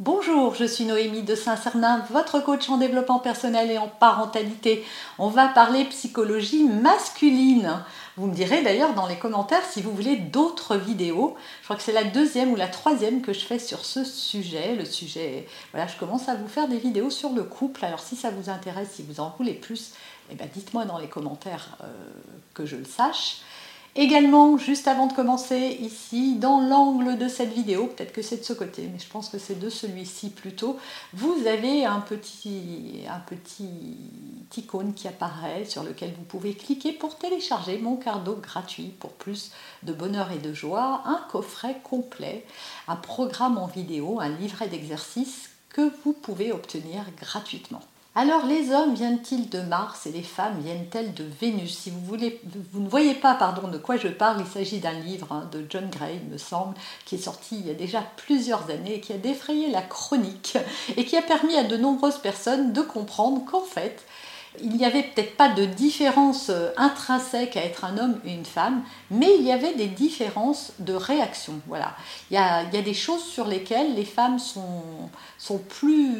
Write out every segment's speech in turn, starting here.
Bonjour, je suis Noémie de Saint-Cernin, votre coach en développement personnel et en parentalité. On va parler psychologie masculine. Vous me direz d'ailleurs dans les commentaires si vous voulez d'autres vidéos. Je crois que c'est la deuxième ou la troisième que je fais sur ce sujet. Le sujet, voilà, je commence à vous faire des vidéos sur le couple. Alors si ça vous intéresse, si vous en voulez plus, eh ben, dites-moi dans les commentaires euh, que je le sache. Également, juste avant de commencer, ici, dans l'angle de cette vidéo, peut-être que c'est de ce côté, mais je pense que c'est de celui-ci plutôt, vous avez un petit, un icône qui apparaît sur lequel vous pouvez cliquer pour télécharger mon cardo gratuit pour plus de bonheur et de joie, un coffret complet, un programme en vidéo, un livret d'exercices que vous pouvez obtenir gratuitement. Alors les hommes viennent-ils de Mars et les femmes viennent-elles de Vénus? Si vous, voulez, vous ne voyez pas pardon, de quoi je parle, il s'agit d'un livre hein, de John Gray, il me semble, qui est sorti il y a déjà plusieurs années et qui a défrayé la chronique et qui a permis à de nombreuses personnes de comprendre qu'en fait, il n'y avait peut-être pas de différence euh, intrinsèque à être un homme et une femme, mais il y avait des différences de réaction. Voilà. Il y a, des choses sur lesquelles les femmes sont plus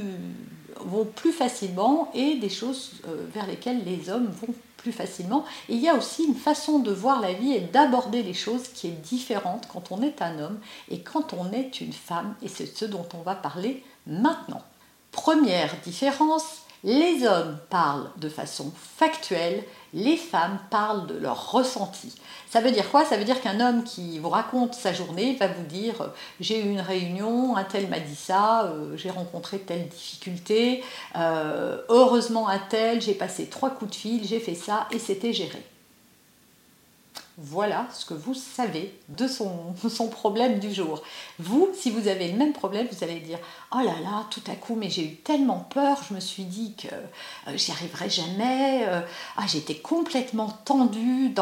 vont plus facilement et des choses euh, vers lesquelles les hommes vont plus facilement. Il y a aussi une façon de voir la vie et d'aborder les choses qui est différente quand on est un homme et quand on est une femme. Et c'est ce dont on va parler maintenant. Première différence, les hommes parlent de façon factuelle, les femmes parlent de leur ressenti. Ça veut dire quoi? Ça veut dire qu'un homme qui vous raconte sa journée va vous dire euh, j'ai eu une réunion, un tel m'a dit ça, euh, j'ai rencontré telle difficulté, euh, heureusement un tel, j'ai passé trois coups de fil, j'ai fait ça et c'était géré. Voilà ce que vous savez de son, problème du jour. Vous, si vous avez le même problème, vous allez dire Oh là là, tout à coup, mais j'ai eu tellement peur, je me suis dit que euh, j'y arriverai jamais. Euh, ah, j'étais complètement tendue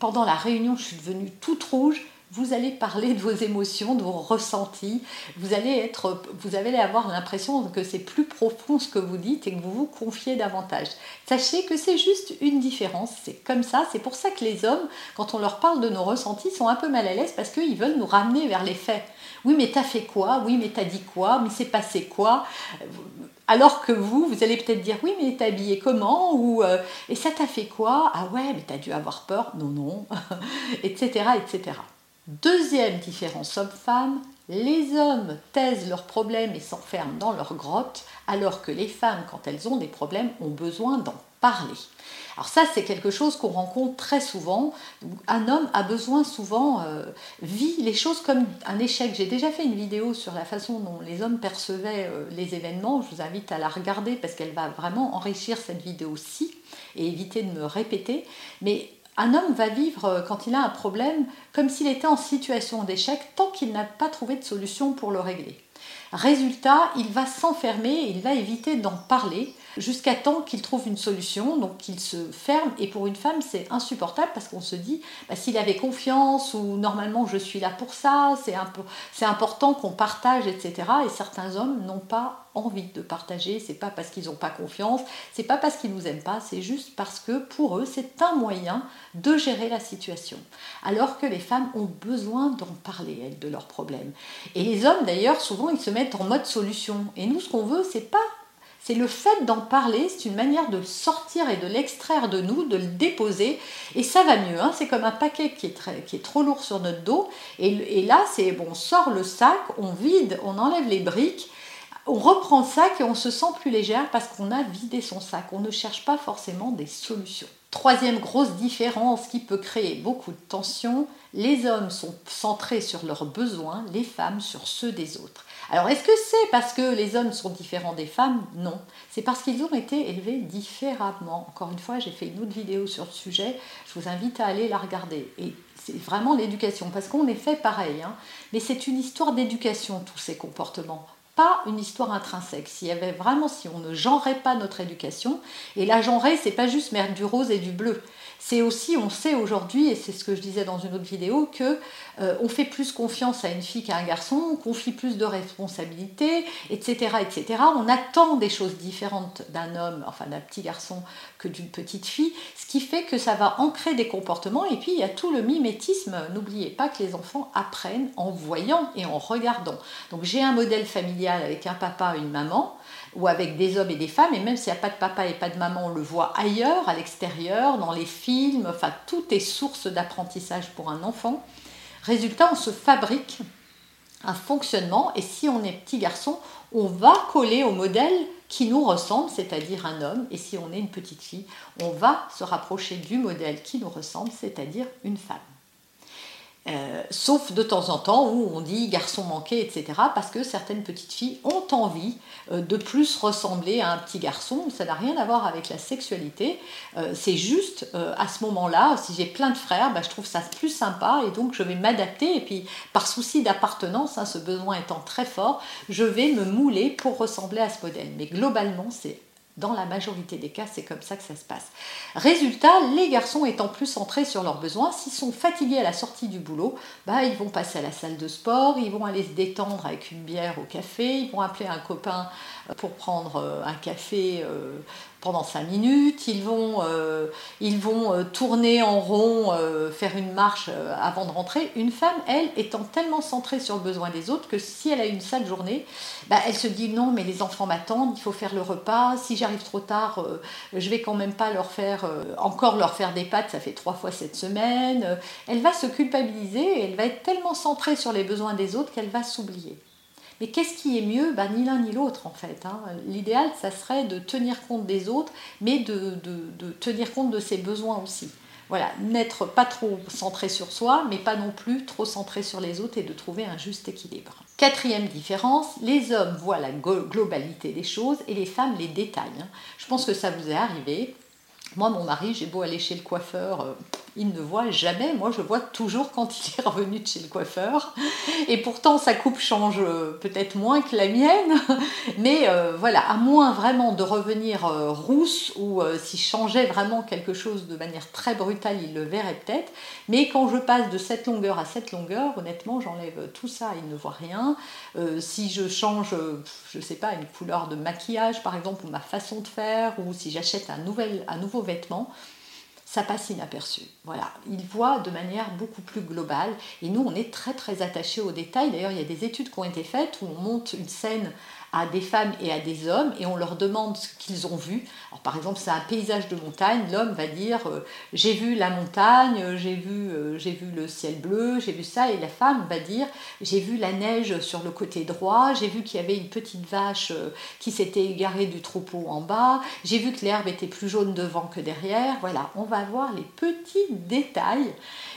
pendant la réunion, je suis devenue toute rouge vous allez parler de vos émotions, de vos ressentis, vous allez, être, vous allez avoir l'impression que c'est plus profond ce que vous dites et que vous vous confiez davantage. Sachez que c'est juste une différence, c'est comme ça, c'est pour ça que les hommes, quand on leur parle de nos ressentis, sont un peu mal à l'aise parce qu'ils veulent nous ramener vers les faits. Oui, mais t'as fait quoi? Oui, mais t'as dit quoi? Mais c'est passé quoi? Alors que vous, vous allez peut-être dire oui, mais t'es habillé comment? Ou euh, et ça t'a fait quoi? Ah ouais, mais t'as dû avoir peur. Non, non, etc., etc. Deuxième différence homme-femme, les hommes taisent leurs problèmes et s'enferment dans leur grotte, alors que les femmes, quand elles ont des problèmes, ont besoin d'en parler. Alors ça, c'est quelque chose qu'on rencontre très souvent. Un homme a besoin souvent, euh, vit les choses comme un échec. J'ai déjà fait une vidéo sur la façon dont les hommes percevaient euh, les événements. Je vous invite à la regarder parce qu'elle va vraiment enrichir cette vidéo-ci et éviter de me répéter. Un homme va vivre, euh, quand il a un problème, comme s'il était en situation d'échec tant qu'il n'a pas trouvé de solution pour le régler. Résultat, il va s'enfermer, il va éviter d'en parler jusqu'à temps qu'il trouve une solution, donc qu'il se ferme. Et pour une femme, c'est insupportable parce qu'on se dit, bah, s'il avait confiance ou normalement je suis là pour ça, c'est important qu'on partage, etc. Et certains hommes n'ont pas envie de partager, c'est pas parce qu'ils n'ont pas confiance, c'est pas parce qu'ils nous aiment pas, c'est juste parce que pour eux c'est un moyen de gérer la situation. Alors que les femmes ont besoin d'en parler, elles, de leurs problèmes. Et les hommes d'ailleurs, souvent ils se mettent en mode solution. Et nous, ce qu'on veut, c'est pas c'est le fait d'en parler, c'est une manière de sortir et de l'extraire de nous, de le déposer, et ça va mieux. Hein. c'est comme un paquet qui est, qui est, trop lourd sur notre dos, et, là, c'est bon, on sort le sac, on vide, on enlève les briques, on reprend le sac et on se sent plus légère parce qu'on a vidé son sac. On ne cherche pas forcément des solutions. Troisième grosse différence qui peut créer beaucoup de tensions, les hommes sont centrés sur leurs besoins, les femmes sur ceux des autres. Alors est-ce que c'est parce que les hommes sont différents des femmes? Non. C'est parce qu'ils ont été élevés différemment. Encore une fois, j'ai fait une autre vidéo sur le sujet, je vous invite à aller la regarder. Et c'est vraiment l'éducation, parce qu'on est fait pareil. Hein. Mais c'est une histoire d'éducation, tous ces comportements pas une histoire intrinsèque. S'il y avait vraiment, si on ne genrait pas notre éducation, et la genrer, c'est pas juste mettre du rose et du bleu. C'est aussi, on sait aujourd'hui, et c'est ce que je disais dans une autre vidéo, que euh, on fait plus confiance à une fille qu'à un garçon, on confie plus de responsabilités, etc., etc. On attend des choses différentes d'un homme, enfin d'un petit garçon, que d'une petite fille, ce qui fait que ça va ancrer des comportements. Et puis il y a tout le mimétisme. N'oubliez pas que les enfants apprennent en voyant et en regardant. Donc j'ai un modèle familial avec un papa, une maman ou avec des hommes et des femmes, et même s'il n'y a pas de papa et pas de maman, on le voit ailleurs, à l'extérieur, dans les films, enfin tout est source d'apprentissage pour un enfant. Résultat, on se fabrique un fonctionnement, et si on est petit garçon, on va coller au modèle qui nous ressemble, c'est-à-dire un homme, et si on est une petite fille, on va se rapprocher du modèle qui nous ressemble, c'est-à-dire une femme. Euh, sauf de temps en temps où on dit garçon manqué, etc. Parce que certaines petites filles ont envie euh, de plus ressembler à un petit garçon. Ça n'a rien à voir avec la sexualité. Euh, c'est juste à ce moment-là, si j'ai plein de frères, bah, je trouve ça plus sympa et donc je vais m'adapter. Et puis par souci d'appartenance, hein, ce besoin étant très fort, je vais me mouler pour ressembler à ce modèle. Mais globalement, c'est dans la majorité des cas, c'est comme ça que ça se passe. Résultat, les garçons étant plus centrés sur leurs besoins, s'ils sont fatigués à la sortie du boulot, bah, ils vont passer à la salle de sport, ils vont aller se détendre avec une bière au café, ils vont appeler un copain pour prendre euh, un café euh, pendant 5 minutes, ils vont, euh, euh, tourner en rond, euh, faire une marche avant de rentrer. Une femme, elle, étant tellement centrée sur le besoin des autres que si elle a une sale journée, bah, elle se dit non, mais les enfants m'attendent, il faut faire le repas, si j'arrive trop tard, je vais quand même pas leur faire, encore leur faire des pâtes, ça fait trois fois cette semaine. Elle va se culpabiliser et elle va être tellement centrée sur les besoins des autres qu'elle va s'oublier. Mais qu'est-ce qui est mieux ben, Ni l'un ni l'autre en fait. Hein. L'idéal, ça serait de tenir compte des autres, mais de, de, tenir compte de ses besoins aussi. Voilà, n'être pas trop centré sur soi, mais pas non plus trop centré sur les autres et de trouver un juste équilibre. Quatrième différence, les hommes voient la globalité des choses et les femmes les détails. Hein. Je pense que ça vous est arrivé. Moi, mon mari, j'ai beau aller chez le coiffeur, euh, il ne voit jamais. Moi, je vois toujours quand il est revenu de chez le coiffeur. Et pourtant, sa coupe change euh, peut-être moins que la mienne. Mais euh, voilà, à moins vraiment de revenir rousse ou s'il changeait vraiment quelque chose de manière très brutale, il le verrait peut-être. Mais quand je passe de cette longueur à cette longueur, honnêtement, j'enlève tout ça, il ne voit rien. si je change, je ne sais pas, une couleur de maquillage par exemple, ou ma façon de faire, ou si j'achète un, un nouveau vêtements, ça passe inaperçu. Voilà, il voit de manière beaucoup plus globale. Et nous, on est très très attachés aux détails. D'ailleurs, il y a des études qui ont été faites où on monte une scène à des femmes et à des hommes et on leur demande ce qu'ils ont vu. Alors, par exemple, c'est un paysage de montagne, l'homme va dire euh, j'ai vu la montagne, j'ai vu, euh, j'ai vu le ciel bleu, j'ai vu ça, et la femme va dire j'ai vu la neige sur le côté droit, j'ai vu qu'il y avait une petite vache euh, qui s'était égarée du troupeau en bas, j'ai vu que l'herbe était plus jaune devant que derrière. Voilà, on va les petits détails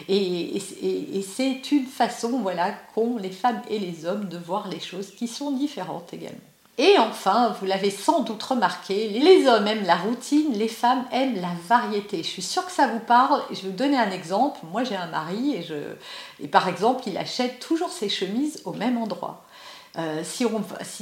et c'est une façon voilà qu'ont les femmes et les hommes de voir les choses qui sont différentes également. Et enfin, vous l'avez sans doute remarqué, les hommes aiment la routine, les femmes aiment la variété. Je suis sûre que ça vous parle. Je vais vous donner un exemple. Moi, j'ai un mari et, je, et par exemple, il achète toujours ses chemises au même endroit. Euh, si,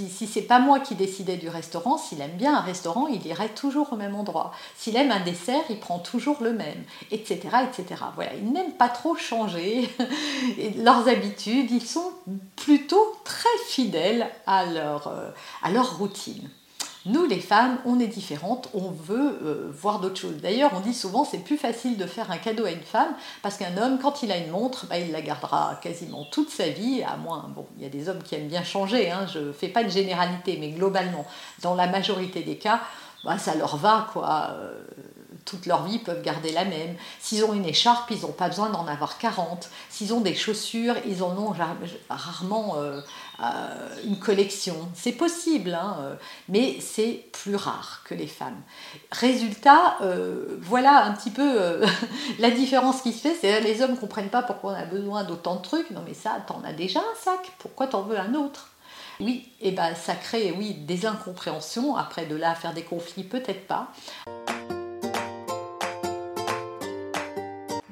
si c'est pas moi qui décidais du restaurant, s'il aime bien un restaurant, il irait toujours au même endroit. S'il aime un dessert, il prend toujours le même, etc. etc. Voilà, ils n'aiment pas trop changer leurs habitudes, ils sont plutôt très fidèles à leur, euh, à leur routine. Nous, les femmes, on est différentes, on veut euh, voir d'autres choses. D'ailleurs, on dit souvent c'est plus facile de faire un cadeau à une femme parce qu'un homme, quand il a une montre, bah, il la gardera quasiment toute sa vie, à moins, bon, il y a des hommes qui aiment bien changer, hein, je ne fais pas de généralité, mais globalement, dans la majorité des cas, bah, ça leur va, quoi. Euh, toute leur vie peuvent garder la même. S'ils ont une écharpe, ils n'ont pas besoin d'en avoir 40. S'ils ont des chaussures, ils en ont rarement euh, euh, une collection. C'est possible, hein, mais c'est plus rare que les femmes. Résultat, voilà un petit peu la différence qui se fait. C'est les hommes ne comprennent pas pourquoi on a besoin d'autant de trucs. Non mais ça, t'en as déjà un sac. Pourquoi t'en veux un autre? Oui, et eh ben ça crée oui des incompréhensions. Après de là à faire des conflits, peut-être pas.